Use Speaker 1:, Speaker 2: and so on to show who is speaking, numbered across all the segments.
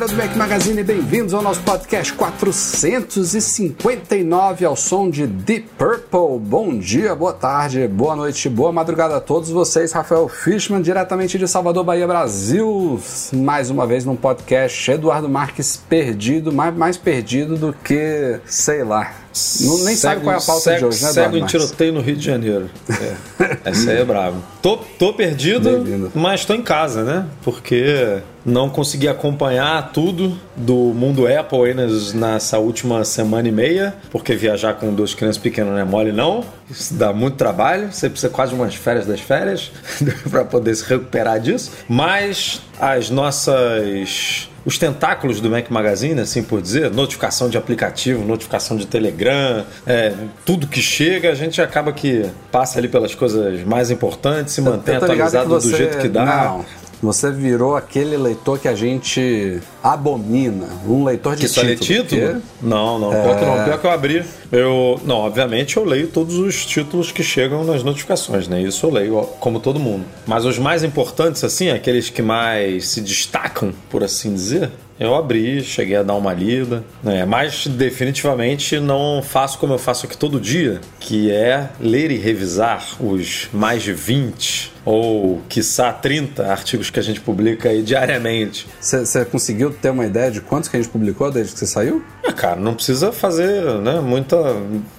Speaker 1: Galera do Mac Magazine, bem-vindos ao nosso podcast 459 ao som de Deep Purple. Bom dia, boa tarde, boa noite, boa madrugada a todos vocês. Rafael Fishman, diretamente de Salvador, Bahia, Brasil. Mais uma vez num podcast Eduardo Marques perdido, mais, mais perdido do que, sei lá. Não, nem sabe qual é a pauta
Speaker 2: cego,
Speaker 1: de hoje, né,
Speaker 2: Cego em tiroteio no Rio de Janeiro. É. Essa aí é bravo. Tô, tô perdido, mas tô em casa, né? Porque não consegui acompanhar tudo do mundo Apple aí nessa última semana e meia, porque viajar com duas crianças pequenas não é mole, não. Isso dá muito trabalho. Você precisa quase de umas férias das férias para poder se recuperar disso. Mas as nossas os tentáculos do Mac Magazine, assim por dizer, notificação de aplicativo, notificação de Telegram, é, tudo que chega, a gente acaba que passa ali pelas coisas mais importantes, se mantém atualizado do jeito que dá.
Speaker 1: Não, você virou aquele leitor que a gente abomina, um leitor de
Speaker 2: Que só lê
Speaker 1: título.
Speaker 2: título?
Speaker 1: porque-
Speaker 2: Não, não. Pior que não. Pior que eu abri. Eu, não, obviamente eu leio todos os títulos que chegam nas notificações, né? Isso eu leio, como todo mundo. Mas os mais importantes, assim, aqueles que mais se destacam, por assim dizer, eu abri, cheguei a dar uma lida, né? Mas definitivamente não faço como eu faço aqui todo dia, que é ler e revisar os mais de 20 ou, quiçá, 30 artigos que a gente publica aí diariamente.
Speaker 1: Você conseguiu ter uma ideia de quantos que a gente publicou desde que você saiu?
Speaker 2: Ah, cara, não precisa fazer, né? Muita.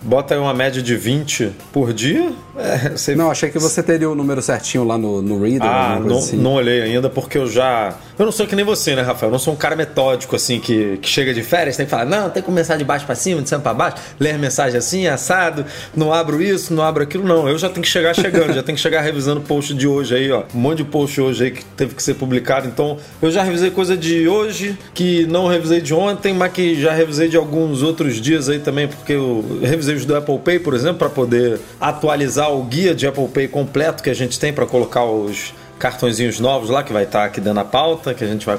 Speaker 2: Bota aí uma média de 20 por dia. É, você...
Speaker 1: Não, achei que você teria o número certinho lá no, no Reader.
Speaker 2: Ah, não,
Speaker 1: assim.
Speaker 2: não olhei ainda porque eu já. Eu não sou que nem você, né, Rafael? Eu não sou um cara metódico, assim, que, que chega de férias, tem que falar, não, tem que começar de baixo pra cima, de cima pra baixo, ler mensagem assim, assado, não abro isso, não abro aquilo, não. Eu já tenho que chegar chegando, já tenho que chegar revisando o post de hoje aí, ó. Um monte de post hoje aí que teve que ser publicado. Então, eu já revisei coisa de hoje, que não revisei de ontem, mas que já revisei de alguns outros dias aí também, porque eu revisei os do Apple Pay, por exemplo, para poder atualizar o guia de Apple Pay completo que a gente tem para colocar os cartõezinhos novos lá que vai estar aqui dando a pauta, que a gente vai,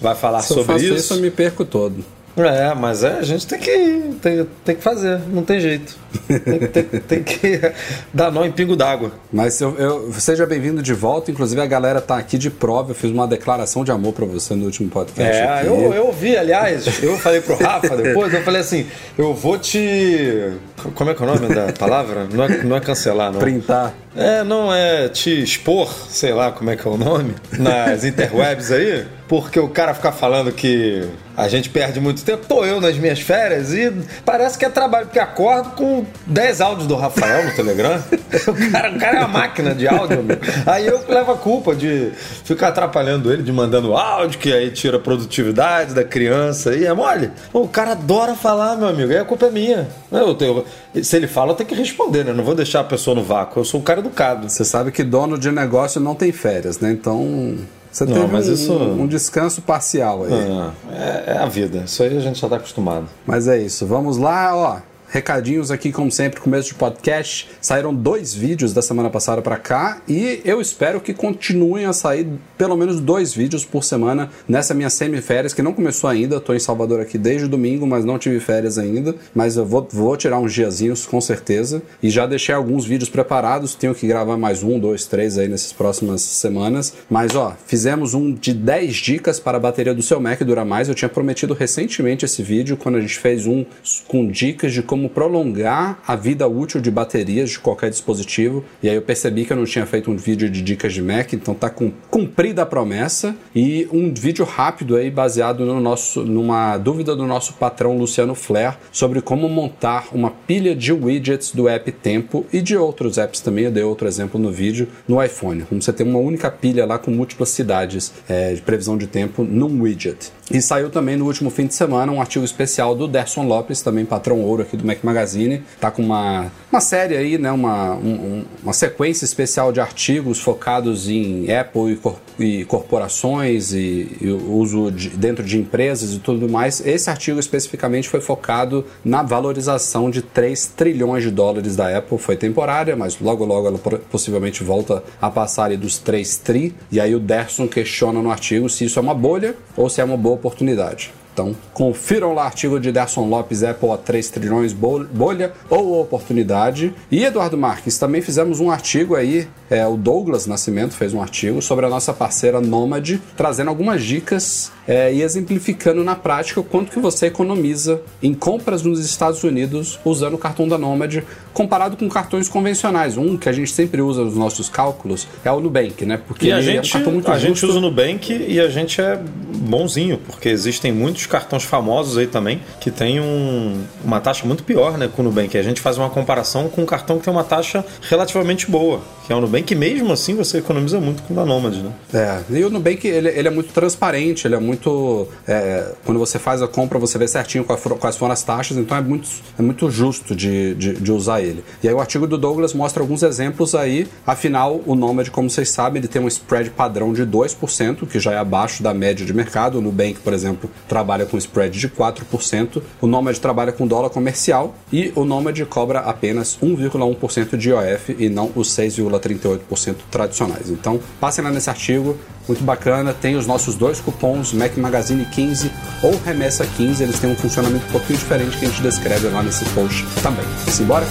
Speaker 2: vai falar
Speaker 1: Se eu
Speaker 2: sobre
Speaker 1: faço
Speaker 2: isso.
Speaker 1: isso, eu me perco todo.
Speaker 2: É, mas é, a gente tem que, tem, tem que fazer, não tem jeito. Tem, que- tem, tem que dar nó em pingo d'água.
Speaker 1: Mas eu, eu- seja bem-vindo de volta. Inclusive, a galera tá aqui de prova. Eu fiz uma declaração de amor pra você no último podcast.
Speaker 2: É,
Speaker 1: aqui.
Speaker 2: eu, eu ouvi, aliás, eu falei pro Rafa depois, eu falei assim, eu vou te. Como é que é o nome da palavra? Não é, não é cancelar, não.
Speaker 1: Printar.
Speaker 2: É, não é te expor, sei lá como é que é o nome, nas interwebs aí, porque o cara fica falando que a gente perde muito tempo. Tô eu nas minhas férias e parece que é trabalho, porque acordo com 10 áudios do Rafael no Telegram. O cara, o cara é uma máquina de áudio, amigo. Aí eu levo a culpa de ficar atrapalhando ele, de mandando áudio, que aí tira a produtividade da criança. E é mole. O cara adora falar, meu amigo. Aí a culpa é minha. Eu tenho- se ele fala, eu tenho que responder, né? Não vou deixar a pessoa no vácuo. Eu sou um cara educado.
Speaker 1: Você sabe que dono de negócio não tem férias, né? Então. Você
Speaker 2: Não,
Speaker 1: teve
Speaker 2: mas
Speaker 1: um,
Speaker 2: isso-
Speaker 1: um descanso parcial aí.
Speaker 2: Ah, é, é a vida. Isso aí a gente já tá acostumado.
Speaker 1: Mas é isso. Vamos lá, ó. Recadinhos aqui, como sempre, começo de podcast. Saíram dois vídeos da semana passada pra cá e eu espero que continuem a sair pelo menos dois vídeos por semana nessa minha semiférias, que não começou ainda. Tô em Salvador aqui desde domingo, mas não tive férias ainda. Mas eu vou, vou tirar uns diazinhos com certeza. E já deixei alguns vídeos preparados. Tenho que gravar mais um, dois, três aí nessas próximas semanas. Mas ó, fizemos um de 10 dicas para a bateria do seu Mac durar mais. Eu tinha prometido recentemente esse vídeo quando a gente fez um com dicas de como como prolongar a vida útil de baterias de qualquer dispositivo. E aí eu percebi que eu não tinha feito um vídeo de dicas de Mac, então tá cumprida a promessa. E um vídeo rápido aí baseado no nosso, numa dúvida do nosso patrão Luciano Flair sobre como montar uma pilha de widgets do app Tempo e de outros apps também. Eu dei outro exemplo no vídeo no iPhone. Como você tem uma única pilha lá com múltiplas cidades é, de previsão de tempo num widget. E saiu também no último fim de semana um artigo especial do Derson Lopes, também patrão ouro aqui do Mac Magazine. Tá com uma, uma série aí, né? Uma, um, uma sequência especial de artigos focados em Apple e, cor, e corporações e, e uso de, dentro de empresas e tudo mais. Esse artigo especificamente foi focado na valorização de 3 trilhões de dólares da Apple. Foi temporária, mas logo logo ela possivelmente volta a passar ali dos 3 tri. E aí o Derson questiona no artigo se isso é uma bolha ou se é uma boa oportunidade. Então, confiram lá o artigo de Derson Lopes, Apple a 3 trilhões, bolha ou oportunidade. E Eduardo Marques, também fizemos um artigo aí, é, o Douglas Nascimento fez um artigo sobre a nossa parceira Nomad, trazendo algumas dicas é, e exemplificando na prática o quanto que você economiza em compras nos Estados Unidos usando o cartão da Nomad, comparado com cartões convencionais. Um que a gente sempre usa nos nossos cálculos é o Nubank, né?
Speaker 2: Porque e a gente, é um cartão muito a gente usa o Nubank e a gente é bonzinho, porque existem muitos cartões famosos aí também que tem um, uma taxa muito pior, né, com o Nubank. A gente faz uma comparação com um cartão que tem uma taxa relativamente boa, que é o Nubank, mesmo assim você economiza muito com o da Nomad, né?
Speaker 1: É, e o Nubank ele, ele é muito transparente, ele é muito. É, quando você faz a compra, você vê certinho quais foram as taxas, então é muito, é muito justo de, de, de usar ele. E aí o artigo do Douglas mostra alguns exemplos aí, afinal, o Nomad, como vocês sabem, ele tem um spread padrão de 2%, que já é abaixo da média de mercado. O Nubank, por exemplo, trabalha com spread de 4%, o Nomad trabalha com dólar comercial e o Nomad cobra apenas 1,1% de IOF e não os 6,5%. 0,38% tradicionais. Então, passem lá nesse artigo, muito bacana. Tem os nossos dois cupons, Mac Magazine 15 ou Remessa 15. Eles têm um funcionamento um pouquinho diferente que a gente descreve lá nesse post também. Simbora?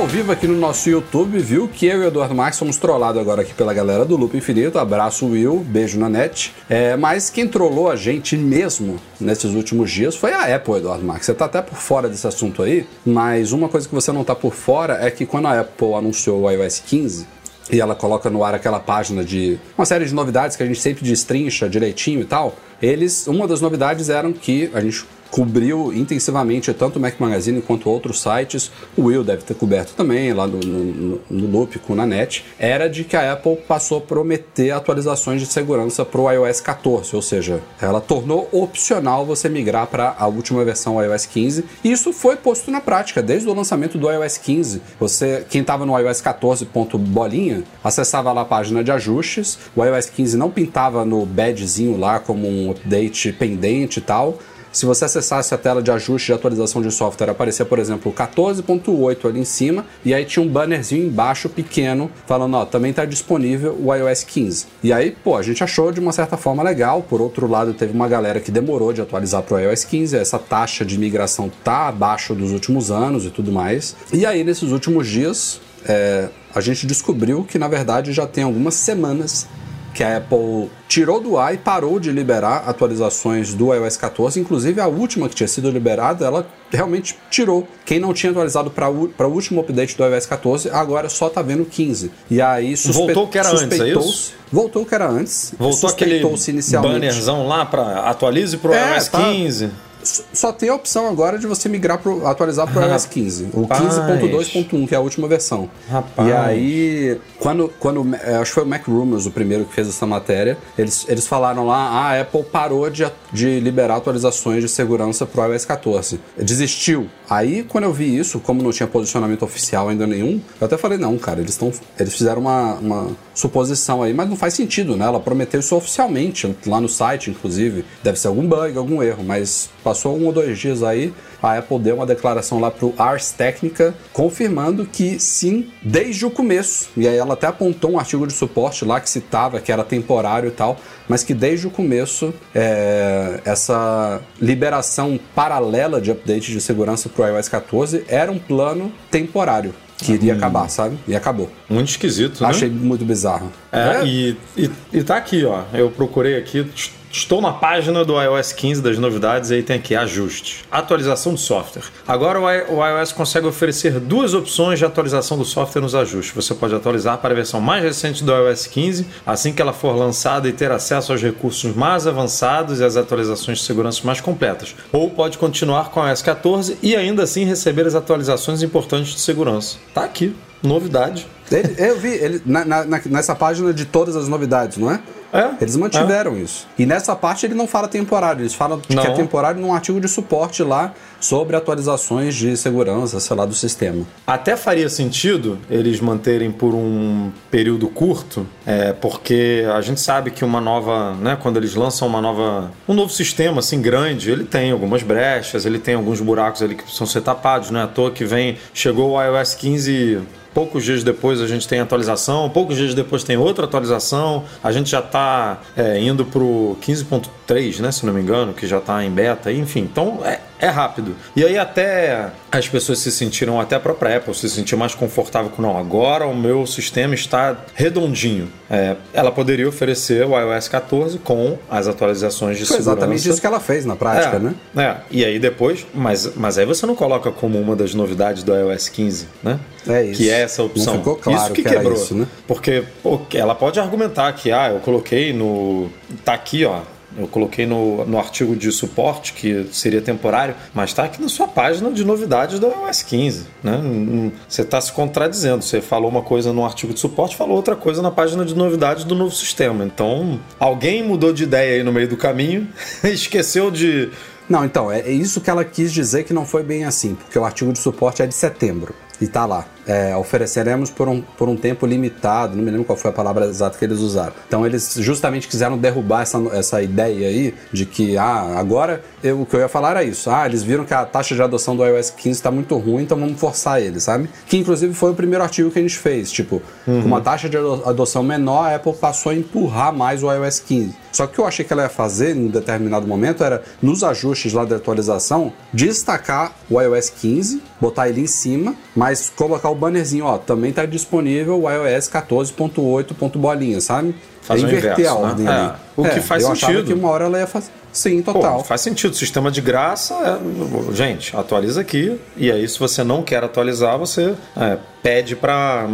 Speaker 1: Ao vivo aqui no nosso YouTube viu que eu e o Eduardo Marques somos trollados agora aqui pela galera do Loop Infinito. Abraço, Will, beijo na net. É, mas quem trollou a gente mesmo nesses últimos dias foi a Apple, Eduardo Marques. Você tá até por fora desse assunto aí, mas uma coisa que você não tá por fora é que quando a Apple anunciou o iOS 15, e ela coloca no ar aquela página de uma série de novidades que a gente sempre destrincha direitinho e tal. Eles, uma das novidades eram que a gente cobriu intensivamente tanto o Mac Magazine quanto outros sites, o Will deve ter coberto também lá no, no, no Loop com na net, era de que a Apple passou a prometer atualizações de segurança para o iOS 14, ou seja, ela tornou opcional você migrar para a última versão iOS 15, e isso foi posto na prática desde o lançamento do iOS 15. Você, quem estava no iOS 14. bolinha, acessava lá a página de ajustes, o iOS 15 não pintava no badgezinho lá como um update pendente e tal, se você acessasse a tela de ajuste de atualização de software, aparecia, por exemplo, 14.8 ali em cima, e aí tinha um bannerzinho embaixo pequeno falando, ó, também está disponível o iOS 15. E aí, pô, a gente achou de uma certa forma legal. Por outro lado, teve uma galera que demorou de atualizar para o iOS 15, essa taxa de migração tá abaixo dos últimos anos e tudo mais. E aí, nesses últimos dias, é, a gente descobriu que na verdade já tem algumas semanas que a Apple tirou do ar e parou de liberar atualizações do iOS 14. Inclusive, a última que tinha sido liberada, ela realmente tirou. Quem não tinha atualizado para o último update do iOS 14, agora só tá vendo 15. E aí
Speaker 2: suspe... Voltou o que era antes, é isso?
Speaker 1: Voltou o que era antes.
Speaker 2: Voltou aquele inicialmente. bannerzão lá para atualize para o é, iOS 15.
Speaker 1: Só tem a opção agora de você migrar pro, atualizar para o iOS 15, o 15.2.1, que é a última versão. Rapaz. E aí, quando, quando é, acho que foi o Mac Rumors o primeiro que fez essa matéria, eles, eles falaram lá, ah, a Apple parou de, de liberar atualizações de segurança para o iOS 14. Desistiu. Aí, quando eu vi isso, como não tinha posicionamento oficial ainda nenhum, eu até falei, não, cara, eles, tão, eles fizeram uma, uma suposição aí, mas não faz sentido, né? Ela prometeu isso oficialmente, lá no site, inclusive. Deve ser algum bug, algum erro, mas passou um ou dois dias aí, a Apple deu uma declaração lá pro Ars Technica, confirmando que sim, desde o começo. E aí ela até apontou um artigo de suporte lá que citava que era temporário e tal, mas que desde o começo é, essa liberação paralela de update de segurança pro iOS 14 era um plano temporário que iria hum. acabar, sabe? E acabou.
Speaker 2: Muito esquisito,
Speaker 1: Achei né? muito bizarro.
Speaker 2: É, é, E, e, e tá aqui, ó. Eu procurei aqui, Estou na página do iOS 15 das novidades e aí tem aqui ajustes. Atualização do software. Agora o iOS consegue oferecer duas opções de atualização do software nos ajustes. Você pode atualizar para a versão mais recente do iOS 15 assim que ela for lançada e ter acesso aos recursos mais avançados e às atualizações de segurança mais completas. Ou pode continuar com o iOS 14 e ainda assim receber as atualizações importantes de segurança. Tá aqui, novidade.
Speaker 1: Ele, eu vi ele, na, na, nessa página de todas as novidades, não é? É, Eles mantiveram é. isso. E nessa parte ele não fala temporário, eles falam que é temporário num artigo de suporte lá sobre atualizações de segurança, sei lá, do sistema.
Speaker 2: Até faria sentido eles manterem por um período curto, é, porque a gente sabe que uma nova, né, quando eles lançam uma nova, um novo sistema assim grande, ele tem algumas brechas, ele tem alguns buracos ali que precisam ser tapados, não é à toa que vem, chegou o iOS 15 Poucos dias depois a gente tem atualização, poucos dias depois tem outra atualização. A gente já está é, indo para o 15.3, né, se não me engano, que já está em beta. Enfim, então é, é rápido. E aí até as pessoas se sentiram, até a própria Apple se sentiu mais confortável com não, agora o meu sistema está redondinho. É, ela poderia oferecer o iOS 14 com as atualizações de Foi segurança.
Speaker 1: exatamente isso que ela fez na prática,
Speaker 2: é,
Speaker 1: né?
Speaker 2: É, e aí depois, mas, mas aí você não coloca como uma das novidades do iOS 15, né?
Speaker 1: É isso.
Speaker 2: Que é essa opção.
Speaker 1: Não ficou claro
Speaker 2: isso que,
Speaker 1: que
Speaker 2: quebrou.
Speaker 1: Isso, né?
Speaker 2: Porque pô, ela pode argumentar que, ah, eu coloquei no. tá aqui, ó eu coloquei no, no artigo de suporte, que seria temporário, mas está aqui na sua página de novidades do iOS 15. Né? Você está se contradizendo. Você falou uma coisa no artigo de suporte, falou outra coisa na página de novidades do novo sistema. Então, alguém mudou de ideia aí no meio do caminho, esqueceu de.
Speaker 1: Não, então, é isso que ela quis dizer que não foi bem assim, porque o artigo de suporte é de setembro e tá lá. É, ofereceremos por um, por um tempo limitado, não me lembro qual foi a palavra exata que eles usaram. Então eles justamente quiseram derrubar essa, essa ideia aí de que, ah, agora eu, o que eu ia falar era isso. Ah, eles viram que a taxa de adoção do iOS 15 está muito ruim, então vamos forçar eles, sabe? Que inclusive foi o primeiro artigo que a gente fez. Tipo, uhum. com uma taxa de adoção menor, a Apple passou a empurrar mais o iOS 15. Só que o que eu achei que ela ia fazer em um determinado momento era, nos ajustes lá da atualização, destacar o iOS 15, botar ele em cima, mas colocar o bannerzinho, ó, também está disponível o iOS 14.8. bolinha, sabe?
Speaker 2: Faz
Speaker 1: é inverter
Speaker 2: inverso,
Speaker 1: a ordem
Speaker 2: né?
Speaker 1: ali.
Speaker 2: É, o que
Speaker 1: é,
Speaker 2: faz
Speaker 1: eu
Speaker 2: sentido.
Speaker 1: que uma hora ela ia fazer. Sim, total. Pô,
Speaker 2: faz sentido. Sistema de graça, é... gente, atualiza aqui. E aí, se você não quer atualizar, você é, pede para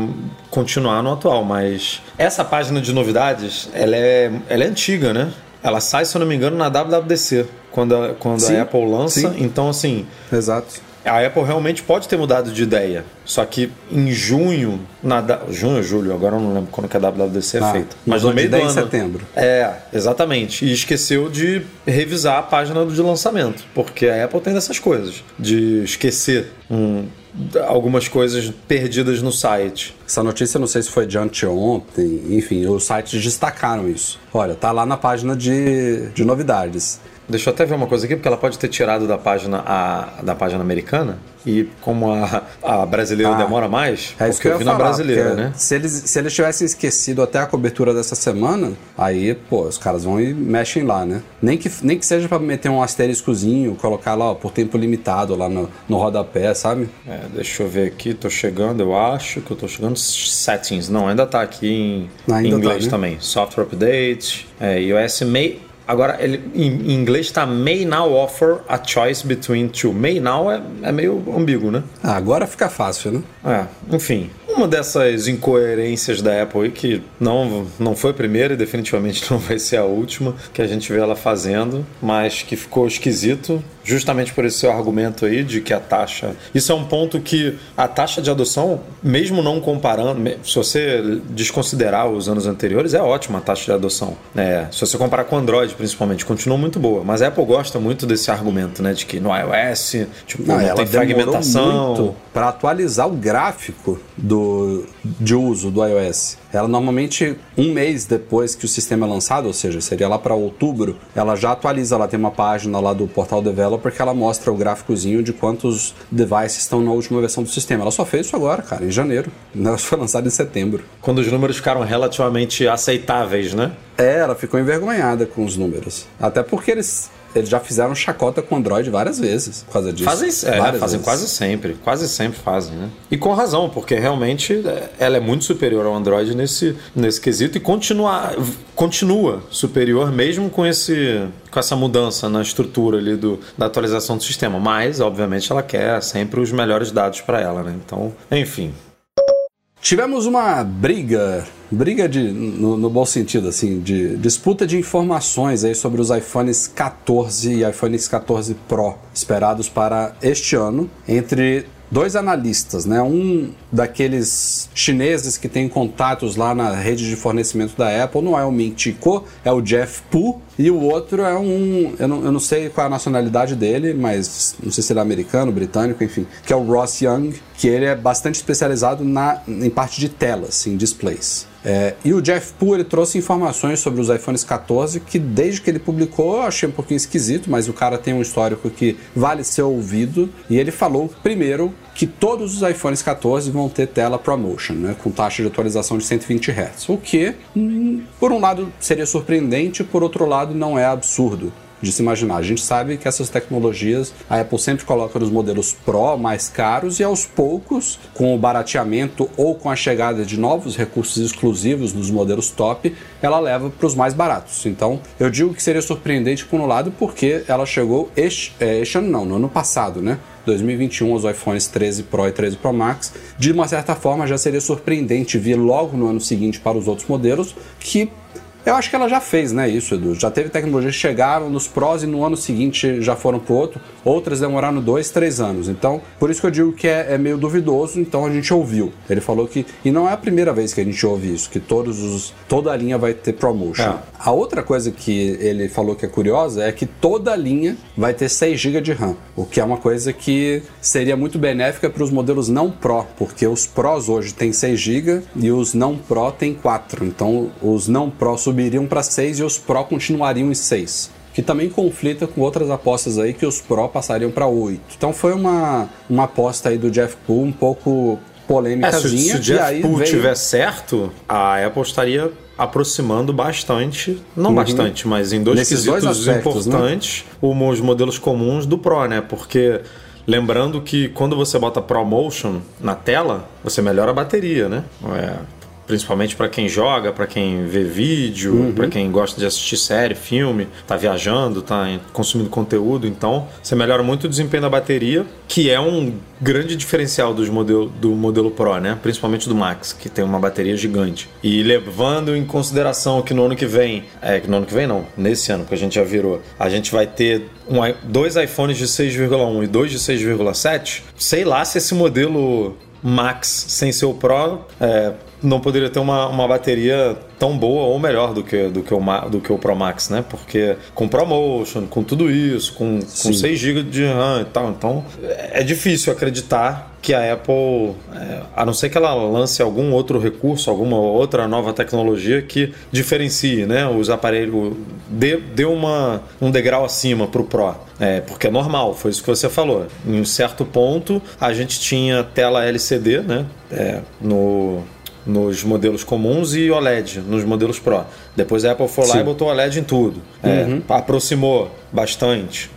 Speaker 2: continuar no atual. Mas essa página de novidades, ela é, ela é antiga, né? Ela sai, se eu não me engano, na WWDC, quando a, quando sim, a Apple lança. Sim. Então, assim.
Speaker 1: Exato
Speaker 2: a Apple realmente pode ter mudado de ideia. Só que em junho, na junho ou julho, agora eu não lembro quando que a WWDC é ah, feita.
Speaker 1: Mas no meio do ano. setembro.
Speaker 2: É, exatamente. E esqueceu de revisar a página de lançamento. Porque a Apple tem dessas coisas. De esquecer um, algumas coisas perdidas no site.
Speaker 1: Essa notícia não sei se foi de anteontem, enfim, os sites destacaram isso. Olha, tá lá na página de, de novidades.
Speaker 2: Deixa eu até ver uma coisa aqui, porque ela pode ter tirado da página, a, da página americana. E como a, a brasileira ah, demora mais,
Speaker 1: é isso que eu, eu vi falar, na brasileira, né? Se eles, se eles tivessem esquecido até a cobertura dessa semana, aí, pô, os caras vão e mexem lá, né? Nem que, nem que seja para meter um asteriscozinho, colocar lá, ó, por tempo limitado lá no, no rodapé, sabe?
Speaker 2: É, deixa eu ver aqui, tô chegando, eu acho que eu tô chegando settings. Não, ainda tá aqui em, em inglês tá, né? também. Software update, é, iOS May Agora, ele, em, inglês está may now offer a choice between two. May now é, é meio ambíguo, né?
Speaker 1: Ah, agora fica fácil, né?
Speaker 2: É, enfim. Uma dessas incoerências da Apple aí, que não, não foi a primeira e definitivamente não vai ser a última que a gente vê ela fazendo, mas que ficou esquisito justamente por esse seu argumento aí de que a taxa. Isso é um ponto que a taxa de adoção, mesmo não comparando, se você desconsiderar os anos anteriores, é ótima a taxa de adoção. É, se você comparar com o Android, principalmente, continua muito boa. Mas a Apple gosta muito desse argumento, né? De que no iOS, tipo, não, não tem fragmentação.
Speaker 1: Para atualizar o gráfico do do, de uso do iOS. Ela normalmente, um mês depois que o sistema é lançado, ou seja, seria lá para outubro, ela já atualiza. Ela tem uma página lá do portal Developer que ela mostra o gráficozinho de quantos devices estão na última versão do sistema. Ela só fez isso agora, cara, em janeiro. Negócio foi lançado em setembro.
Speaker 2: Quando os números ficaram relativamente aceitáveis, né?
Speaker 1: É, ela ficou envergonhada com os números. Até porque eles eles já fizeram chacota com Android várias vezes por causa disso.
Speaker 2: Fazem, é, fazem
Speaker 1: vezes.
Speaker 2: quase sempre, quase sempre fazem, né? E com razão, porque realmente é, ela é muito superior ao Android nesse, nesse quesito e continua, continua superior mesmo com esse com essa mudança na estrutura ali do, da atualização do sistema. Mas, obviamente, ela quer sempre os melhores dados para ela, né? Então, enfim,
Speaker 1: Tivemos uma briga, briga de, no, no, bom sentido, assim, de disputa de informações aí sobre os iPhones 14 e iPhones 14 Pro esperados para este ano entre dois analistas, né? Um daqueles chineses que tem contatos lá na rede de fornecimento da Apple, não é o Ming Chi é o Jeff Pu, e o outro é um, eu não, eu não sei qual é a nacionalidade dele, mas não sei se ele é americano, britânico, enfim, que é o Ross Young, que ele é bastante especializado na, em parte de telas, em displays. É, e o Jeff Pu ele trouxe informações sobre os iPhones 14 que desde que ele publicou eu achei um pouquinho esquisito, mas o cara tem um histórico que vale ser ouvido. E ele falou primeiro que todos os iPhones 14 vão ter tela ProMotion, né, com taxa de atualização de 120 Hz. O que, hum, por um lado, seria surpreendente, por outro lado, não é absurdo de se imaginar. A gente sabe que essas tecnologias a Apple sempre coloca nos modelos Pro mais caros e aos poucos, com o barateamento ou com a chegada de novos recursos exclusivos nos modelos top, ela leva para os mais baratos. Então, eu digo que seria surpreendente por um lado porque ela chegou este, é, este ano não, no ano passado, né? 2021 os iPhones 13 Pro e 13 Pro Max, de uma certa forma já seria surpreendente vir logo no ano seguinte para os outros modelos que eu acho que ela já fez, né, isso, Edu. Já teve tecnologias que chegaram nos prós e no ano seguinte já foram pro outro. Outras demoraram dois, três anos. Então, por isso que eu digo que é, é, meio duvidoso, então a gente ouviu. Ele falou que. E não é a primeira vez que a gente ouve isso, que todos os, toda a linha vai ter promotion. É. A outra coisa que ele falou que é curiosa é que toda a linha vai ter 6 GB de RAM. O que é uma coisa que seria muito benéfica para os modelos não Pro, porque os Pros hoje têm 6 GB e os não Pro têm 4. Então, os não Pro subiriam para 6 e os Pro continuariam em 6 que também conflita com outras apostas aí que os Pro passariam para 8. Então foi uma, uma aposta aí do Jeff Poole um pouco polêmicazinha.
Speaker 2: É, se, se o Jeff Poole veio... tiver certo, a Apple estaria aproximando bastante, não uhum. bastante, mas em dois
Speaker 1: Nesses
Speaker 2: quesitos
Speaker 1: dois aspectos,
Speaker 2: importantes, né? os modelos comuns do Pro, né? Porque lembrando que quando você bota ProMotion na tela, você melhora a bateria, né? É, principalmente para quem joga, para quem vê vídeo, uhum. para quem gosta de assistir série, filme, tá viajando, tá consumindo conteúdo, então você melhora muito o desempenho da bateria, que é um grande diferencial dos modelo, do modelo Pro, né? Principalmente do Max, que tem uma bateria gigante. E levando em consideração que no ano que vem, é que no ano que vem não, nesse ano que a gente já virou, a gente vai ter um, dois iPhones de 6,1 e dois de 6,7, sei lá se esse modelo Max sem ser o Pro é, não poderia ter uma, uma bateria tão boa ou melhor do que, do que, o, do que o Pro Max, né? Porque com ProMotion, com tudo isso, com, com 6 GB de RAM e tal, então é difícil acreditar que a Apple, é, a não ser que ela lance algum outro recurso, alguma outra nova tecnologia que diferencie né, os aparelhos, dê, dê uma, um degrau acima para o Pro. É, porque é normal, foi isso que você falou. Em um certo ponto, a gente tinha tela LCD né, é, no, nos modelos comuns e OLED nos modelos Pro. Depois a Apple foi lá Sim. e botou OLED em tudo. É, uhum. aproximou bastante.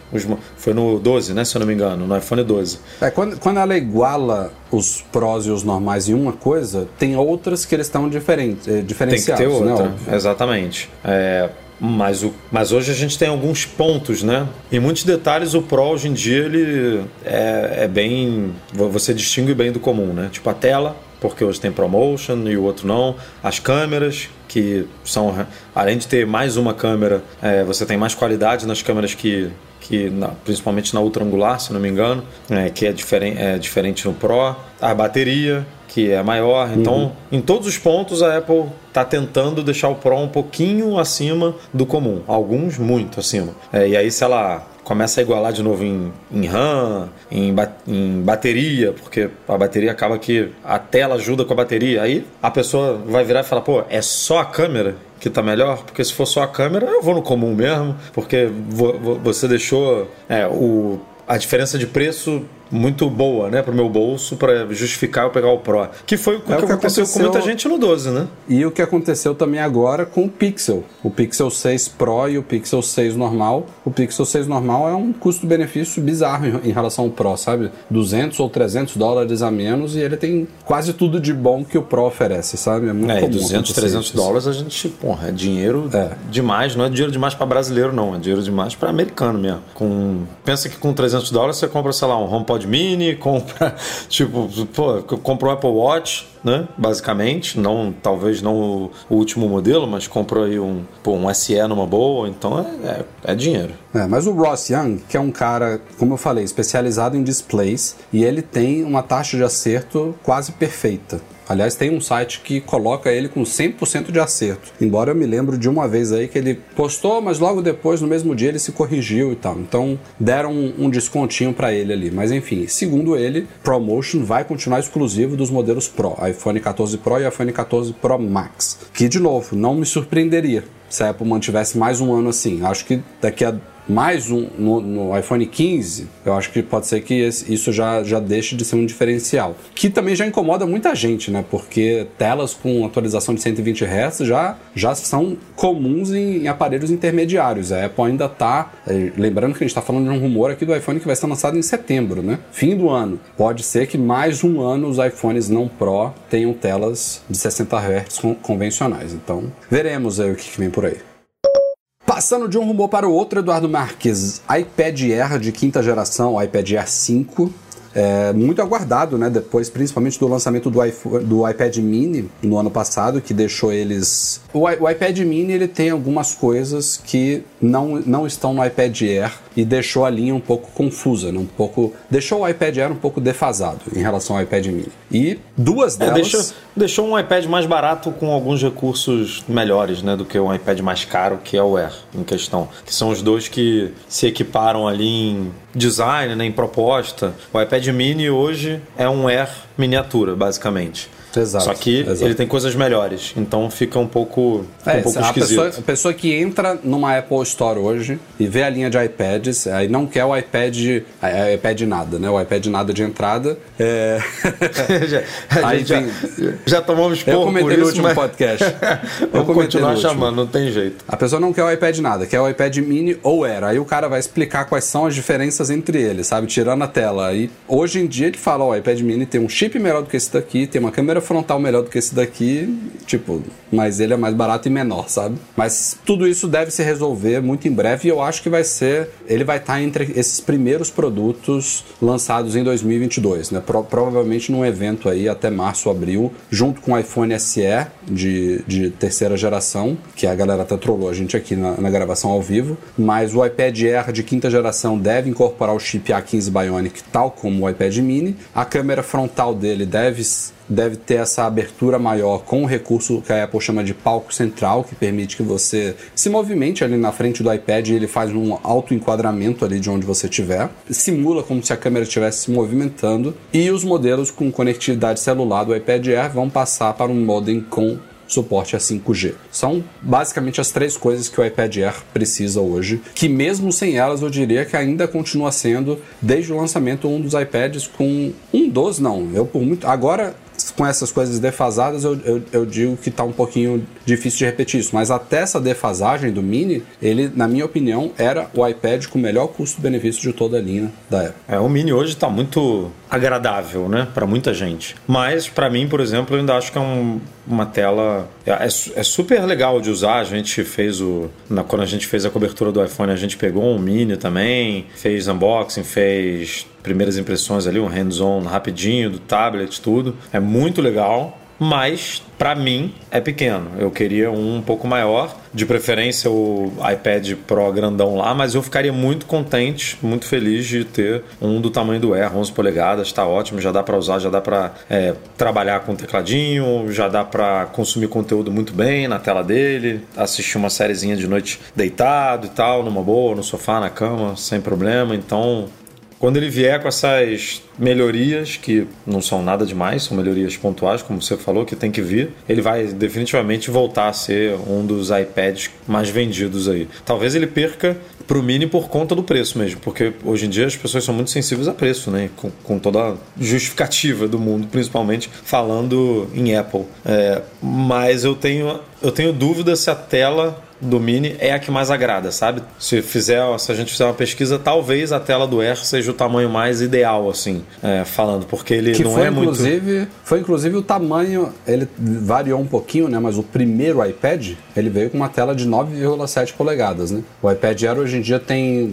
Speaker 2: Foi no 12, né? Se eu não me engano, no iPhone 12.
Speaker 1: É, quando, quando ela iguala os Pros e os normais em uma coisa, tem outras que eles estão diferentes, eh, diferenciados.
Speaker 2: Tem que ter outra,
Speaker 1: né?
Speaker 2: exatamente. É, mas, o, mas hoje a gente tem alguns pontos, né? Em muitos detalhes, o Pro hoje em dia ele é, é bem. Você distingue bem do comum, né? Tipo a tela, porque hoje tem promotion e o outro não. As câmeras, que são, além de ter mais uma câmera, é, você tem mais qualidade nas câmeras que, que na, principalmente na ultra angular, se não me engano, é, que é, diferen, é diferente no Pro. A bateria, que é maior. Então, uhum. em todos os pontos, a Apple está tentando deixar o Pro um pouquinho acima do comum. Alguns muito acima. É, e aí, se ela começa a igualar de novo em, em RAM, em, em bateria, porque a bateria acaba que a tela ajuda com a bateria. Aí a pessoa vai virar e falar, pô, é só a câmera? que tá melhor, porque se for só a câmera, eu vou no comum mesmo, porque você deixou é, o, a diferença de preço muito boa, né, pro meu bolso para justificar eu pegar o Pro. Que foi o que, é o que aconteceu, aconteceu, com muita gente no 12, né?
Speaker 1: E o que aconteceu também agora com o Pixel. O Pixel 6 Pro e o Pixel 6 normal. O Pixel 6 normal é um custo-benefício bizarro em, em, relação ao Pro, sabe? 200 ou 300 dólares a menos e ele tem quase tudo de bom que o Pro oferece, sabe?
Speaker 2: É muito é, comum 200, 300 isso. dólares a gente, porra, é dinheiro é. demais, não é dinheiro demais para brasileiro não, é dinheiro demais para americano mesmo. Com pensa que com 300 dólares você compra, sei lá, um HomePod iPod Mini, compra, tipo, pô, compra um Apple Watch, né? Basicamente, não, talvez não o, o último modelo, mas comprou aí um, pô, um SE numa boa, então é, é, é dinheiro.
Speaker 1: É, mas o Ross Young, que é um cara, como eu falei, especializado em displays, e ele tem uma taxa de acerto quase perfeita. Aliás, tem um site que coloca ele com 100% de acerto. Embora eu me lembro de uma vez aí que ele postou, mas logo depois, no mesmo dia, ele se corrigiu e tal. Então, deram um, um descontinho para ele ali. Mas enfim, segundo ele, ProMotion vai continuar exclusivo dos modelos Pro, iPhone 14 Pro e iPhone 14 Pro Max. Que, de novo, não me surpreenderia se a Apple mantivesse mais um ano assim. Acho que daqui a mais um no, no, iPhone 15, eu acho que pode ser que isso já, já deixe de ser um diferencial. Que também já incomoda muita gente, né? Porque telas com atualização de 120 Hz já, já são comuns em, em aparelhos intermediários. A Apple ainda está. É, lembrando que a gente está falando de um rumor aqui do iPhone que vai ser lançado em setembro, né? Fim do ano. Pode ser que mais um ano os iPhones não Pro tenham telas de 60 Hz convencionais. Então, veremos aí o que vem por aí. Passando de um rumor para o outro, Eduardo Marques, iPad Air de quinta geração, iPad Air 5, é, muito aguardado, né? Depois, principalmente do lançamento do, iPhone, do iPad Mini no ano passado, que deixou eles. O, o, iPad Mini ele tem algumas coisas que não, não estão no iPad Air e deixou a linha um pouco confusa, né? um pouco deixou o iPad Air um pouco defasado em relação ao iPad Mini. E duas é, delas é,
Speaker 2: deixou, deixou um iPad mais barato com alguns recursos melhores, né, do que um iPad mais caro que é o Air em questão, que são os dois que se equiparam ali em design, né, em proposta. O iPad Mini hoje é um Air miniatura, basicamente.
Speaker 1: Exato,
Speaker 2: Só que
Speaker 1: exato.
Speaker 2: ele tem coisas melhores, então fica um pouco, fica é, um pouco
Speaker 1: a
Speaker 2: esquisito.
Speaker 1: Pessoa, a pessoa que entra numa Apple Store hoje e vê a linha de iPads, aí não quer o iPad, iPad nada, né? O iPad nada de entrada. É...
Speaker 2: já, aí já, já tomamos
Speaker 1: Eu comentei no último mas... podcast.
Speaker 2: Eu Vamos continuar chamando, não tem jeito.
Speaker 1: A pessoa não quer o iPad nada, quer o iPad mini ou era. Aí o cara vai explicar quais são as diferenças entre eles, sabe? Tirando a tela. Aí hoje em dia ele fala, ó, o iPad mini tem um chip melhor do que esse daqui, tem uma câmera frontal melhor do que esse daqui, tipo, mas ele é mais barato e menor, sabe? Mas tudo isso deve se resolver muito em breve e eu acho que vai ser, ele vai estar entre esses primeiros produtos lançados em 2022, né? Pro, provavelmente num evento aí até março, abril, junto com o iPhone SE de, de terceira geração, que a galera até trollou a gente aqui na, na gravação ao vivo, mas o iPad Air de quinta geração deve incorporar o chip A15 Bionic, tal como o iPad mini. A câmera frontal dele deve deve ter essa abertura maior com o recurso que a Apple chama de palco central, que permite que você se movimente ali na frente do iPad e ele faz um auto enquadramento ali de onde você estiver. Simula como se a câmera estivesse se movimentando. E os modelos com conectividade celular do iPad Air vão passar para um modem com suporte a 5G. São basicamente as três coisas que o iPad Air precisa hoje, que mesmo sem elas eu diria que ainda continua sendo desde o lançamento um dos iPads com um dos não, eu por muito agora com essas coisas defasadas, eu, eu, eu digo que está um pouquinho difícil de repetir isso. Mas até essa defasagem do Mini, ele, na minha opinião, era o iPad com o melhor custo-benefício de toda a linha da Apple.
Speaker 2: É, o Mini hoje está muito agradável, né, para muita gente. Mas para mim, por exemplo, eu ainda acho que é um, uma tela é, é, é, super legal de usar. A gente fez o na, quando a gente fez a cobertura do iPhone, a gente pegou um Mini também, fez unboxing, fez primeiras impressões ali, um hands-on rapidinho do tablet, tudo. É muito legal mas para mim é pequeno. Eu queria um um pouco maior, de preferência o iPad Pro grandão lá, mas eu ficaria muito contente, muito feliz de ter um do tamanho do Air, 11 polegadas, está ótimo, já dá para usar, já dá para é, trabalhar com tecladinho, já dá para consumir conteúdo muito bem na tela dele, assistir uma sériezinha de noite deitado e tal, numa boa, no sofá, na cama, sem problema. Então quando ele vier com essas melhorias, que não são nada demais, são melhorias pontuais, como você falou, que tem que vir, ele vai definitivamente voltar a ser um dos iPads mais vendidos aí. Talvez ele perca pro Mini por conta do preço mesmo, porque hoje em dia as pessoas são muito sensíveis a preço, né? Com, com toda a justificativa do mundo, principalmente falando em Apple. É, mas eu tenho, eu tenho dúvida se a tela do Mini é a que mais agrada, sabe? Se fizer, se a gente fizer uma pesquisa, talvez a tela do Air seja o tamanho mais ideal, assim, é, falando, porque ele
Speaker 1: que
Speaker 2: não
Speaker 1: foi,
Speaker 2: é
Speaker 1: inclusive,
Speaker 2: muito.
Speaker 1: Foi inclusive o tamanho, ele variou um pouquinho, né? Mas o primeiro iPad ele veio com uma tela de 9,7 polegadas, né? O iPad Air hoje em dia tem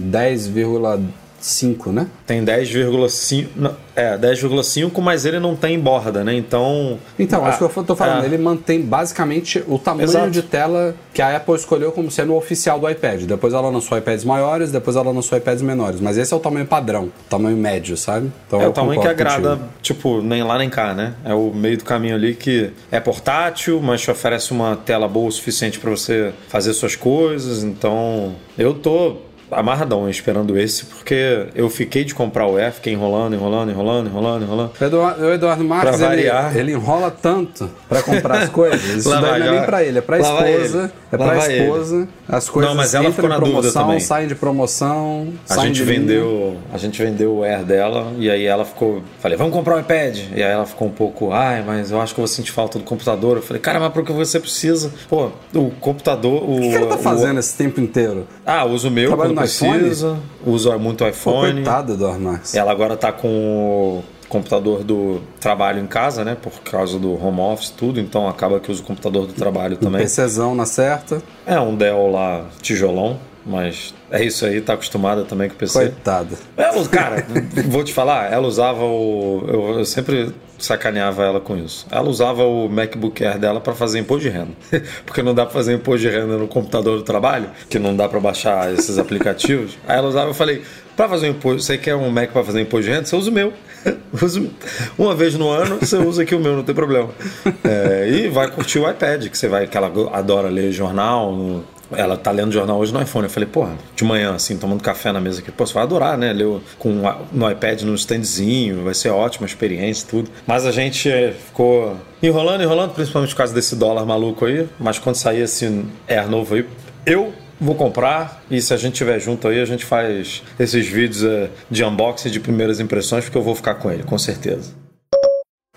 Speaker 1: 10,5, né?
Speaker 2: Tem 10,5. É, 10,5, mas ele não tem borda, né? Então.
Speaker 1: Então,
Speaker 2: ah,
Speaker 1: acho que eu tô falando,
Speaker 2: é.
Speaker 1: ele mantém basicamente o tamanho
Speaker 2: Exato.
Speaker 1: de tela que a Apple escolheu como sendo o oficial do iPad. Depois ela lançou iPads maiores, depois ela lançou iPads menores. Mas esse é o tamanho padrão, tamanho médio, sabe? Então,
Speaker 2: É o tamanho que agrada,
Speaker 1: contigo.
Speaker 2: tipo, nem lá nem cá, né? É o meio do caminho ali que é portátil, mas te oferece uma tela boa o suficiente para você fazer suas coisas. Então, eu tô amarradão esperando esse, porque eu fiquei de comprar o F, fiquei enrolando, enrolando, enrolando, enrolando, enrolando.
Speaker 1: O Eduardo, o Eduardo Marques, ele, ele enrola tanto pra comprar as coisas. Isso daí não é nem pra ele, é pra esposa.
Speaker 2: ele.
Speaker 1: É pra
Speaker 2: vai
Speaker 1: esposa. As coisas
Speaker 2: Não, mas ela
Speaker 1: entram
Speaker 2: na
Speaker 1: promoção, saem de promoção.
Speaker 2: A
Speaker 1: saem
Speaker 2: gente
Speaker 1: linha.
Speaker 2: vendeu, a gente vendeu o Air dela e aí ela ficou, falei, vamos comprar um iPad. E aí ela ficou um pouco, ai, mas eu acho que eu vou sentir falta do computador. Eu falei, cara, mas pro que você precisa? Pô, o computador, o
Speaker 1: O que ela tá
Speaker 2: o-
Speaker 1: fazendo esse tempo inteiro?
Speaker 2: Ah, uso o meu
Speaker 1: Trabalha
Speaker 2: quando
Speaker 1: no iPhone?
Speaker 2: precisa, uso muito
Speaker 1: Pô,
Speaker 2: iPhone.
Speaker 1: coitado, Eduardo Marques.
Speaker 2: Ela agora tá com o computador do trabalho em casa, né? Por causa do home office tudo, então acaba que usa o computador do trabalho também.
Speaker 1: PCzão na certa.
Speaker 2: É um Dell lá, tijolão, mas é isso aí, tá acostumada também com o PC.
Speaker 1: Coitada.
Speaker 2: Ela, cara, vou te falar, ela usava o. Eu, eu sempre sacaneava ela com isso. Ela usava o MacBook Air dela para fazer imposto de renda. Porque não dá pra fazer imposto de renda no computador do trabalho, que não dá pra baixar esses aplicativos. Aí ela usava, eu falei, pra fazer um imposto, você quer um Mac pra fazer imposto de renda? Você usa o meu. Uma vez no ano, você usa aqui o meu, não tem problema. É, e vai curtir o iPad, que você vai, que ela adora ler jornal, no- ela tá lendo jornal hoje no iPhone. Eu falei, porra, de manhã, assim, tomando café na mesa aqui. Pô, você vai adorar, né? Ler com, no iPad, no standzinho, vai ser ótima experiência tudo. Mas a gente eh, ficou enrolando, enrolando, principalmente por causa desse dólar maluco aí. Mas quando sair esse Air novo aí, eu vou comprar e se a gente tiver junto aí, a gente faz esses vídeos eh, de unboxing, de primeiras impressões, porque eu vou ficar com ele, com certeza.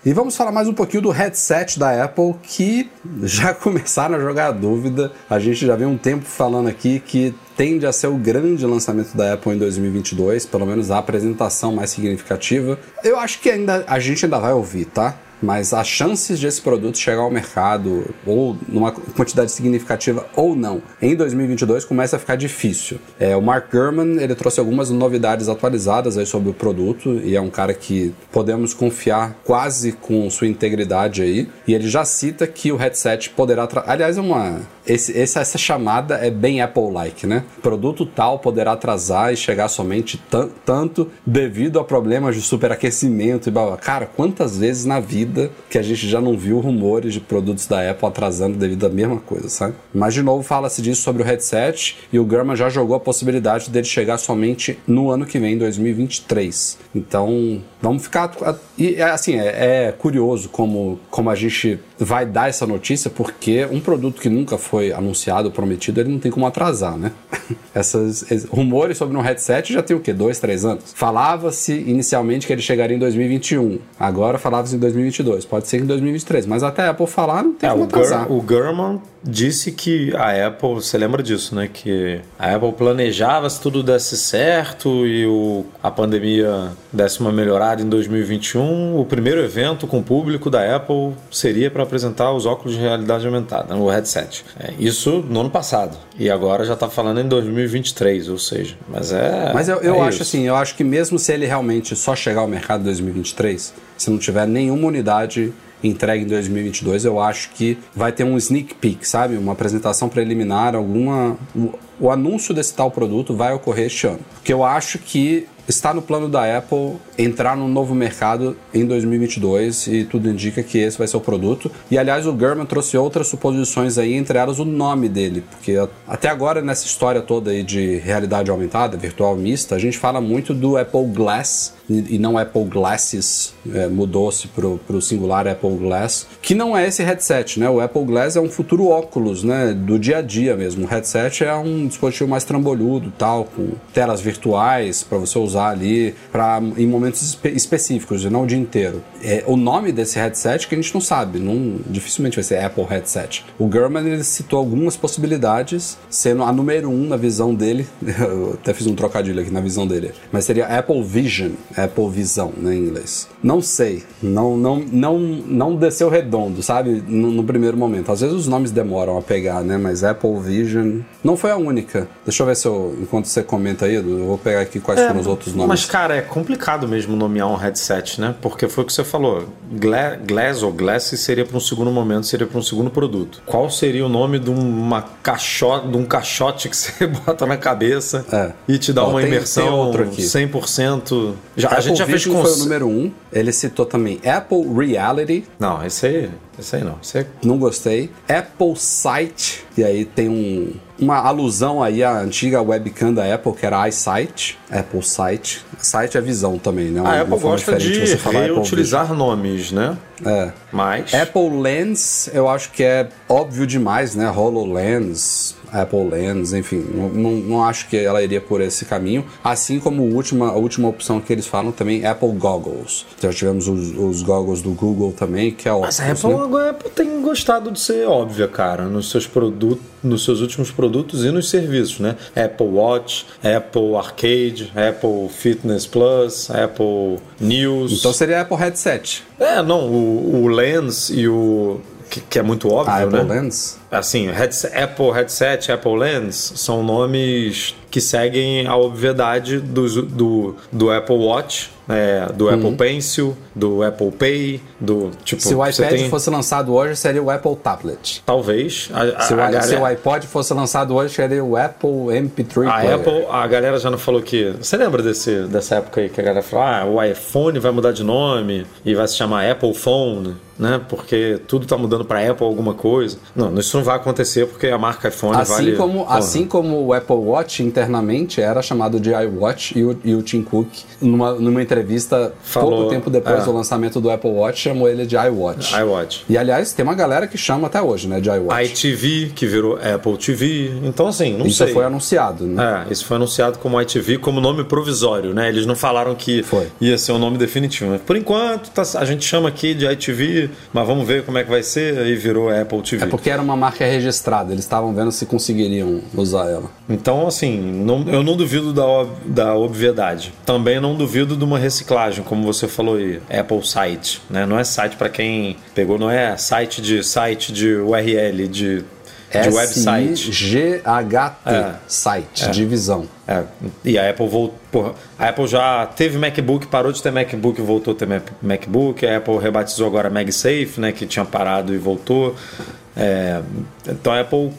Speaker 1: E vamos falar mais um pouquinho do headset da Apple, que já começaram a jogar a dúvida. A gente já vem um tempo falando aqui que tende a ser o grande lançamento da Apple em 2022, pelo menos a apresentação mais significativa. Eu acho que ainda a gente ainda vai ouvir, tá? Mas as chances de esse produto chegar ao mercado, ou numa quantidade significativa ou não, em 2022 começa a ficar difícil. É, o Mark Gurman ele trouxe algumas novidades atualizadas aí sobre o produto e é um cara que podemos confiar quase com sua integridade aí. E ele já cita que o headset poderá. Aliás, é uma. Esse, essa, essa chamada é bem Apple-like, né? Produto tal poderá atrasar e chegar somente tan- tanto devido a problemas de superaquecimento e blá, blá. Cara, quantas vezes na vida que a gente já não viu rumores de produtos da Apple atrasando devido à mesma coisa, sabe? Mas de novo fala-se disso sobre o headset e o Gurman já jogou a possibilidade dele chegar somente no ano que vem, 2023. Então, vamos ficar. E é, assim, é, é curioso como, como a gente vai dar essa notícia, porque um produto que nunca foi anunciado, prometido, ele não tem como atrasar, né? Essas es- rumores sobre um headset já tem o quê? Dois, três anos? Falava-se inicialmente que ele chegaria em 2021. Agora falava-se em 2022. Pode ser que em 2023. Mas até a Apple falar, não tem
Speaker 2: É,
Speaker 1: como atrasar.
Speaker 2: o Gurman disse que a Apple, você lembra disso, né? Que a Apple planejava se tudo desse certo e o, a pandemia desse uma melhorada em 2021. O primeiro evento com o público da Apple seria para apresentar os óculos de realidade aumentada, o headset. É, isso no ano passado. E agora já está falando em 2023, ou seja, mas é.
Speaker 1: Mas eu, eu
Speaker 2: é
Speaker 1: acho
Speaker 2: isso.
Speaker 1: assim, eu acho que mesmo se ele realmente só chegar ao mercado em 2023, se não tiver nenhuma unidade entregue em 2022, eu acho que vai ter um sneak peek, sabe? Uma apresentação preliminar, alguma... O, o anúncio desse tal produto vai ocorrer este ano. Porque eu acho que está no plano da Apple entrar num novo mercado em 2022 e tudo indica que esse vai ser o produto. E aliás, o Gurman trouxe outras suposições aí, entre elas o nome dele, porque até agora nessa história toda aí de realidade aumentada, virtual mista, a gente fala muito do Apple Glass e não Apple Glasses, é, mudou-se para o singular Apple Glass, que não é esse headset, né? O Apple Glass é um futuro óculos, né? Do dia a dia mesmo. O headset é um dispositivo mais trambolhudo, tal, com telas virtuais para você usar ali para em momentos espe específicos e não o dia inteiro. É, o nome desse headset que a gente não sabe, não, dificilmente vai ser Apple Headset. O German ele citou algumas possibilidades, sendo a número um na visão dele. Eu até fiz um trocadilho aqui na visão dele, mas seria Apple Vision, Apple Visão, né, em inglês. Não sei, não, não, não, não desceu redondo, sabe? No, no primeiro momento. Às vezes os nomes demoram a pegar, né? Mas Apple Vision não foi a única. Deixa eu ver se eu, enquanto você comenta aí, eu vou pegar aqui quais é, foram os outros nomes.
Speaker 2: Mas, cara, é complicado mesmo nomear um headset, né? Porque foi o que você falou. Gla Glass ou Glass seria para um segundo momento, seria para um segundo produto. Qual seria o nome de uma caixote, de um caixote que você bota na cabeça é. e te dá Ó, uma tem, imersão tem outro aqui. 100%?
Speaker 1: Já, a gente já fez com... foi o número um. Ele citou também Apple Reality.
Speaker 2: Não, esse aí, esse aí não.
Speaker 1: Não gostei. Apple Sight, e aí tem um, uma alusão aí à antiga webcam da Apple, que era iSight, Apple Sight. Sight é visão também, né?
Speaker 2: Uma, a Apple gosta de reutilizar nomes, né?
Speaker 1: É.
Speaker 2: Mas...
Speaker 1: Apple Lens, eu acho que é óbvio demais, né? HoloLens, Apple Lens, enfim, não, não, acho que ela iria por esse caminho. Assim como a última, a última opção que eles falam também, Apple Goggles. Já tivemos os, os goggles do Google também, que é óbvio.
Speaker 2: Mas a Apple, né? A Apple tem gostado de ser óbvia, cara, nos seus produtos, nos seus últimos produtos e nos serviços, né? Apple Watch, Apple Arcade, Apple Fitness Plus, Apple News.
Speaker 1: Então seria Apple Headset.
Speaker 2: É, não, o, o Lens e o que, que, é muito óbvio, ah,
Speaker 1: Apple
Speaker 2: né?
Speaker 1: Lens?
Speaker 2: Assim, headset, Apple Headset, Apple Lens são nomes que seguem a obviedade do, do, do Apple Watch, é, do uhum. Apple Pencil, do Apple Pay, do tipo.
Speaker 1: Se o iPad tem... fosse lançado hoje, seria o Apple Tablet.
Speaker 2: Talvez.
Speaker 1: A, se, o, galera... se, o, iPod fosse lançado hoje, seria o Apple MP3
Speaker 2: a player. Apple, a galera já não falou que. Você lembra desse, dessa época aí que a galera falou: ah, o iPhone vai mudar de nome e vai se chamar Apple Phone? Né? Porque tudo está mudando para Apple alguma coisa. Não, isso não vai acontecer porque a marca iPhone
Speaker 1: assim
Speaker 2: vale.
Speaker 1: Como, assim como o Apple Watch internamente era chamado de iWatch e o, e o Tim Cook, numa, numa entrevista Falou, pouco tempo depois é. do lançamento do Apple Watch, chamou ele de iWatch.
Speaker 2: iWatch.
Speaker 1: E aliás, tem uma galera que chama até hoje, né, de iWatch.
Speaker 2: iTV, que virou Apple TV. Então, assim, não
Speaker 1: isso
Speaker 2: sei.
Speaker 1: Isso foi anunciado, né?
Speaker 2: É, isso foi anunciado como iTV, como nome provisório, né? Eles não falaram que
Speaker 1: foi.
Speaker 2: ia ser o um nome definitivo. Por enquanto, tá, a gente chama aqui de iTV, mas vamos ver como é que vai ser, aí virou Apple TV.
Speaker 1: É porque era uma marca registrada, eles estavam vendo se conseguiriam usar ela.
Speaker 2: Então, assim, não, eu não duvido da, da obviedade. Também não duvido de uma reciclagem, como você falou aí, Apple Site, né? Não é site para quem pegou, não é site de site de URL de de website.
Speaker 1: G-H-T, é, site, é, divisão.
Speaker 2: É. E a Apple voltou. A Apple já teve MacBook, parou de ter MacBook e voltou a ter MacBook. A Apple rebatizou agora MagSafe, né? Que tinha parado e voltou. É, então a Apple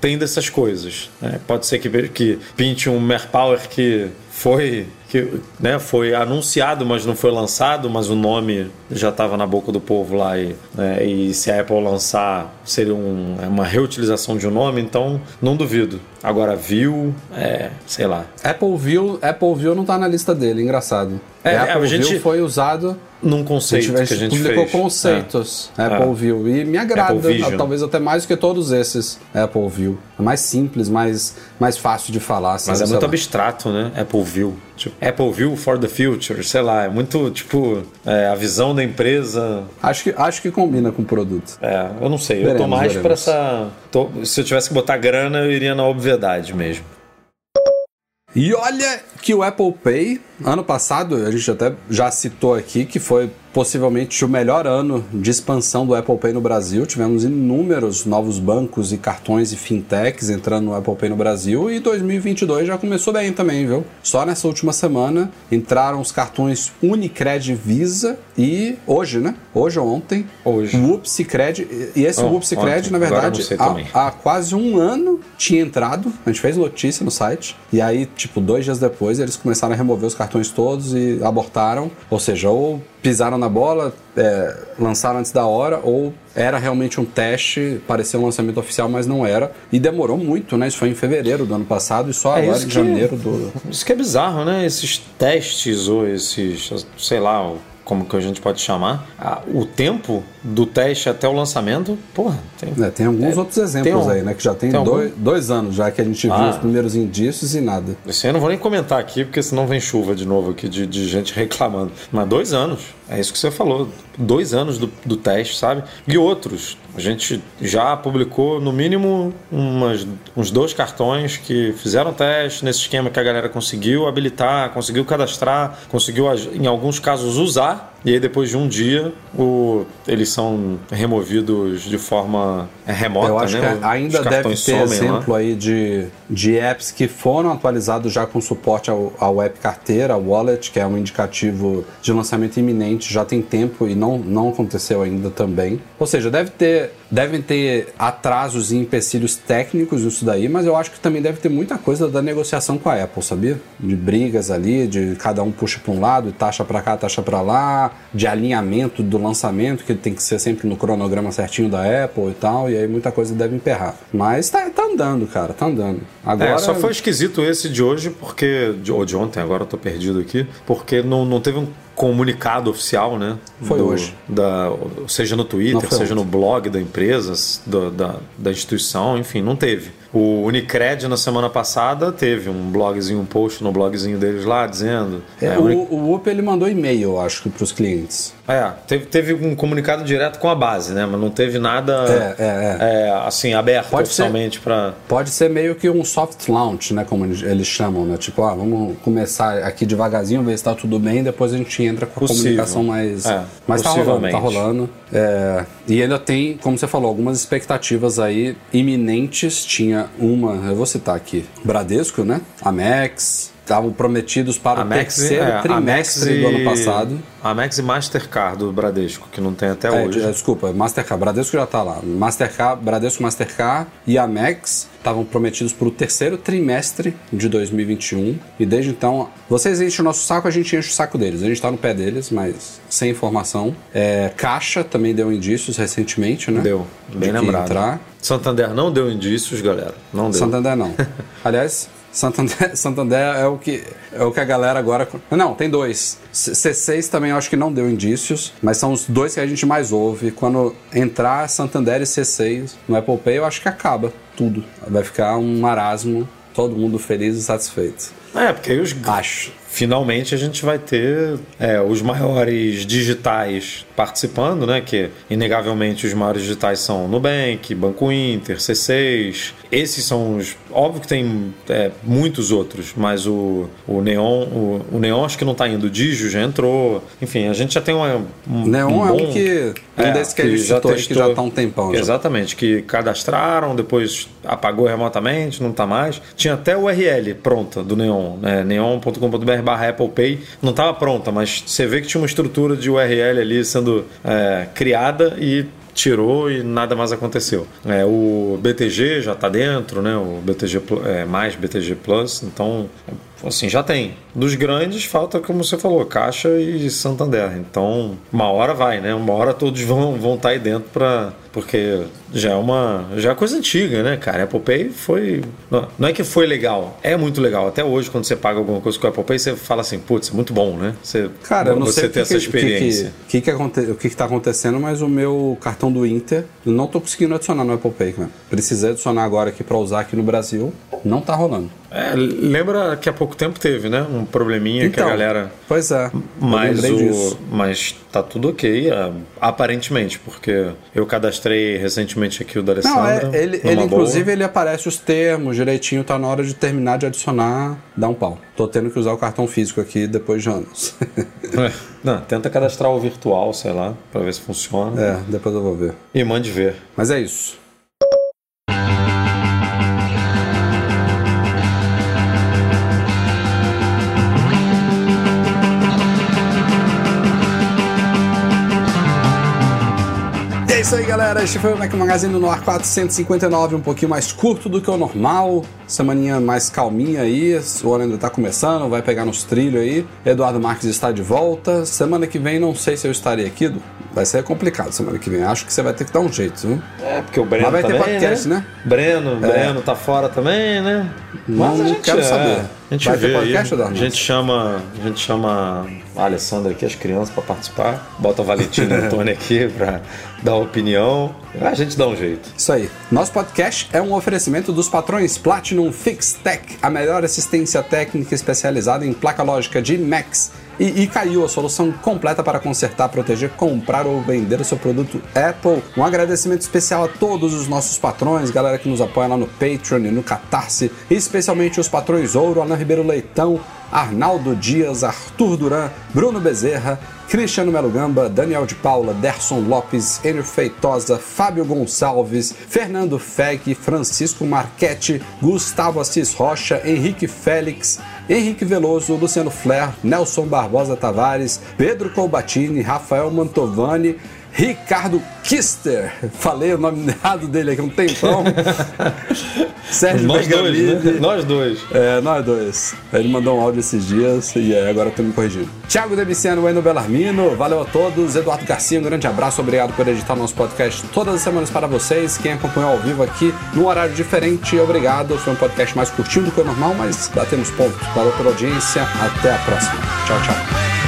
Speaker 2: tem dessas coisas. Né? Pode ser que, que pinte um Power que foi que né, foi anunciado, mas não foi lançado, mas o nome já estava na boca do povo lá e, né, e se a Apple lançar seria um, é uma reutilização de um nome, então não duvido. Agora View, é, sei lá.
Speaker 1: Apple View, Apple View não está na lista dele, engraçado. É, Apple a gente View foi usado
Speaker 2: num conceito a gente, que a gente
Speaker 1: publicou
Speaker 2: fez.
Speaker 1: conceitos é. Apple é. View e me agrada, talvez até mais do que todos esses Apple View. É mais simples, mais, mais fácil de falar.
Speaker 2: Mas é muito lá. abstrato, né? Apple View. Tipo, Apple View for the Future, sei lá, é muito tipo é, a visão da empresa.
Speaker 1: Acho que, acho que combina com o produto.
Speaker 2: É, eu não sei, veremos, eu tô mais para essa. Tô, se eu tivesse que botar grana, eu iria na obviedade mesmo.
Speaker 1: E olha que o Apple Pay, ano passado, a gente até já citou aqui que foi possivelmente o melhor ano de expansão do Apple Pay no Brasil. Tivemos inúmeros novos bancos e cartões e fintechs entrando no Apple Pay no Brasil e 2022 já começou bem também, viu? Só nessa última semana entraram os cartões Unicred Visa e hoje, né? Hoje ou ontem,
Speaker 2: Hoje.
Speaker 1: o Upsicred. E esse
Speaker 2: Oh,
Speaker 1: Upsicred, na verdade, há, há quase um ano tinha entrado. A gente fez notícia no site. E aí, tipo, dois dias depois, eles começaram a remover os cartões todos e abortaram. Ou seja, ou pisaram na bola, é, lançaram antes da hora, ou era realmente um teste, parecia um lançamento oficial, mas não era. E demorou muito, né? Isso foi em fevereiro do ano passado e só
Speaker 2: É
Speaker 1: agora em janeiro do.
Speaker 2: Isso que é bizarro, né? Esses testes ou esses, sei lá, como que a gente pode chamar, ah, o tempo do teste até o lançamento, porra, tem,
Speaker 1: É, tem alguns outros exemplos
Speaker 2: um-
Speaker 1: aí, né? Que já tem,
Speaker 2: tem algum?
Speaker 1: dois, dois anos já que a gente viu
Speaker 2: Ah.
Speaker 1: os primeiros indícios e nada.
Speaker 2: Isso aí eu não vou nem comentar aqui, porque senão vem chuva de novo aqui de, de gente reclamando. Mas dois anos, é isso que você falou. Dois anos do, do teste, sabe? E outros. A gente já publicou, no mínimo, umas, uns dois cartões que fizeram teste nesse esquema que a galera conseguiu habilitar, conseguiu cadastrar, conseguiu, em alguns casos, usar tá? E aí, depois de um dia, o, eles são removidos de forma é, remota,
Speaker 1: Eu acho
Speaker 2: né?
Speaker 1: que ainda deve ter
Speaker 2: somem lá.
Speaker 1: exemplo aí de, de apps que foram atualizados já com suporte ao, ao app carteira, ao wallet, que é um indicativo de lançamento iminente, já tem tempo e não, não aconteceu ainda também. Ou seja, deve ter, devem ter atrasos e empecilhos técnicos nisso daí, mas eu acho que também deve ter muita coisa da negociação com a Apple, sabia? De brigas ali, de cada um puxa para um lado e taxa para cá, taxa para lá, de alinhamento do lançamento, que tem que ser sempre no cronograma certinho da Apple e tal, e aí muita coisa deve emperrar. Mas tá, tá andando, cara, tá andando. Agora,
Speaker 2: É, só foi esquisito esse de hoje, porque. de- Ou de ontem, agora eu tô perdido aqui. Porque não, não teve um comunicado oficial, né?
Speaker 1: Foi hoje.
Speaker 2: Da, seja no Twitter, seja
Speaker 1: ontem.
Speaker 2: no blog da empresa, do- da, da instituição, enfim, não teve. O Unicred na semana passada teve um blogzinho, um post no blogzinho deles lá dizendo.
Speaker 1: é,
Speaker 2: é,
Speaker 1: o,
Speaker 2: Uni-
Speaker 1: o UP ele mandou e-mail, eu acho que pros clientes.
Speaker 2: é, teve, teve um comunicado direto com a base, né? Mas não teve nada
Speaker 1: É, é,
Speaker 2: é, assim, aberto
Speaker 1: Pode
Speaker 2: oficialmente para.
Speaker 1: Pode ser meio que um soft launch, né? Como eles- chamam, né? Tipo, ah, vamos começar aqui devagarzinho, ver se tá tudo bem, depois a gente entra com a
Speaker 2: Possível.
Speaker 1: comunicação mais.
Speaker 2: É,
Speaker 1: mas tá rolando, tá rolando. É, e ainda tem, como você falou, algumas expectativas aí iminentes. Tinha uma, eu vou citar aqui: Bradesco, né? Amex. Estavam prometidos para o
Speaker 2: Amex,
Speaker 1: terceiro
Speaker 2: é,
Speaker 1: trimestre do ano passado.
Speaker 2: Amex e Mastercard do Bradesco, que não tem até
Speaker 1: É,
Speaker 2: hoje.
Speaker 1: de- desculpa, Mastercard, Bradesco já tá lá. Mastercard, Bradesco, Mastercard e Amex estavam prometidos para o terceiro trimestre de 2021. E desde então, vocês enchem o nosso saco, a gente enche o saco deles. A gente tá no pé deles, mas sem informação. É, Caixa também deu indícios recentemente, né?
Speaker 2: Deu, bem
Speaker 1: de
Speaker 2: lembrado.
Speaker 1: Entrar.
Speaker 2: Santander não deu indícios, galera. Não deu.
Speaker 1: Santander não. Aliás, Santander, Santander é o que é o que a galera agora. Não, tem dois. C- C6 também eu acho que não deu indícios, mas são os dois que a gente mais ouve. Quando entrar Santander e C6 no Apple Pay, eu acho que acaba tudo. Vai ficar um marasmo, todo mundo feliz e satisfeito.
Speaker 2: É, porque aí os.
Speaker 1: Acho.
Speaker 2: Finalmente a gente vai ter é, os maiores digitais participando, né? Que inegavelmente os maiores digitais são Nubank, Banco Inter, C6. Esses são os. Óbvio que tem é, muitos outros, mas o, o Neon, o, o Neon acho que não tá indo. O Digio já entrou. Enfim, a gente já tem uma, um.
Speaker 1: Neon
Speaker 2: um
Speaker 1: é
Speaker 2: bom...
Speaker 1: um que. Um
Speaker 2: É,
Speaker 1: desses que citou aí que já tá há um tempão. já.
Speaker 2: Exatamente, que cadastraram, depois apagou remotamente, não tá mais. Tinha até o URL pronta do Neon, né? neon.com.br barra Apple Pay. Não estava pronta, mas você vê que tinha uma estrutura de URL ali sendo é, criada e tirou e nada mais aconteceu. É, o BTG já está dentro, né? O BTG é, mais BTG Plus, então assim já tem. Dos grandes falta como você falou, Caixa e Santander. Então uma hora vai, né? Uma hora todos vão vão estar aí dentro para porque já é uma já é coisa antiga, né, cara? Apple Pay foi não, é que foi legal, é muito legal. Até hoje quando você paga alguma coisa com o Apple Pay, você fala assim, putz, é muito bom, né? Você
Speaker 1: Cara, não
Speaker 2: você
Speaker 1: sei
Speaker 2: ter essa
Speaker 1: que, que-
Speaker 2: experiência.
Speaker 1: O que, que, que aconte- o que, que tá acontecendo, mas o meu cartão do Inter eu não tô conseguindo adicionar no Apple Pay, cara. Precisei adicionar agora aqui para usar aqui no Brasil. Não tá rolando.
Speaker 2: É, lembra que há pouco tempo teve, né? Um probleminha que a
Speaker 1: Então,
Speaker 2: galera.
Speaker 1: Pois é.
Speaker 2: Mas, o...
Speaker 1: disso.
Speaker 2: mas tá tudo ok, aparentemente, porque eu cadastrei recentemente aqui o da
Speaker 1: Não,
Speaker 2: Alessandra.
Speaker 1: é, ele, ele inclusive ele aparece os termos direitinho, tá na hora de terminar de adicionar, dá um pau. Tô tendo que usar o cartão físico aqui depois de anos.
Speaker 2: É. Não, tenta cadastrar o virtual, sei lá, pra ver se funciona.
Speaker 1: é, depois eu vou ver.
Speaker 2: E mande ver.
Speaker 1: Mas é isso. Galera. Este foi o Mac Magazine no ar 459, um pouquinho mais curto do que o normal. Semaninha mais calminha aí. O ano ainda tá começando, vai pegar nos trilhos aí. Eduardo Marques está de volta. Semana que vem, não sei se eu estarei aqui. Du. Vai ser complicado semana que vem. Acho que você vai ter que dar um jeito, viu?
Speaker 2: É, porque o Breno
Speaker 1: Mas vai ter
Speaker 2: também,
Speaker 1: podcast, né?
Speaker 2: Breno, Breno tá fora também, né?
Speaker 1: Não quero
Speaker 2: é,
Speaker 1: saber.
Speaker 2: A gente
Speaker 1: Vai
Speaker 2: vê
Speaker 1: ter podcast,
Speaker 2: aí.
Speaker 1: Eduardo?
Speaker 2: A gente chama, a gente chama a Alessandra aqui, as crianças, pra participar. Bota a Valentina e o Antônio aqui pra dar opinião. A gente dá um jeito.
Speaker 1: Isso aí. Nosso podcast é um oferecimento dos patrões Platinum Fix Tech, a melhor assistência técnica especializada em placa lógica de Macs. E Icaiu, a solução completa para consertar, proteger, comprar ou vender o seu produto Apple. Um agradecimento especial a todos os nossos patrões, galera que nos apoia lá no Patreon e no Catarse, e especialmente os patrões Ouro, Ana Ribeiro Leitão, Arnaldo Dias, Arthur Duran, Bruno Bezerra, Cristiano Melo Gamba, Daniel de Paula, Derson Lopes, Enio Feitosa, Fábio Gonçalves, Fernando Feg, Francisco Marchetti, Gustavo Assis Rocha, Henrique Félix, Henrique Veloso, Luciano Flair, Nelson Barbosa Tavares, Pedro Colbatini, Rafael Mantovani, Ricardo Kister, falei o nome errado dele aqui um tempão. Sérgio
Speaker 2: Nós dois, né? Nós dois.
Speaker 1: É, nós dois. Ele mandou um áudio esses dias e é, agora eu tô me corrigindo. Thiago Demiciano, Wendel Bellarmino, valeu a todos. Eduardo Garcia, um grande abraço, obrigado por editar nosso podcast todas as semanas para vocês. Quem acompanhou ao vivo aqui, num horário diferente, obrigado. Foi um podcast mais curtinho do que o normal, mas batemos ponto. Valeu pela audiência, até a próxima. Tchau, tchau.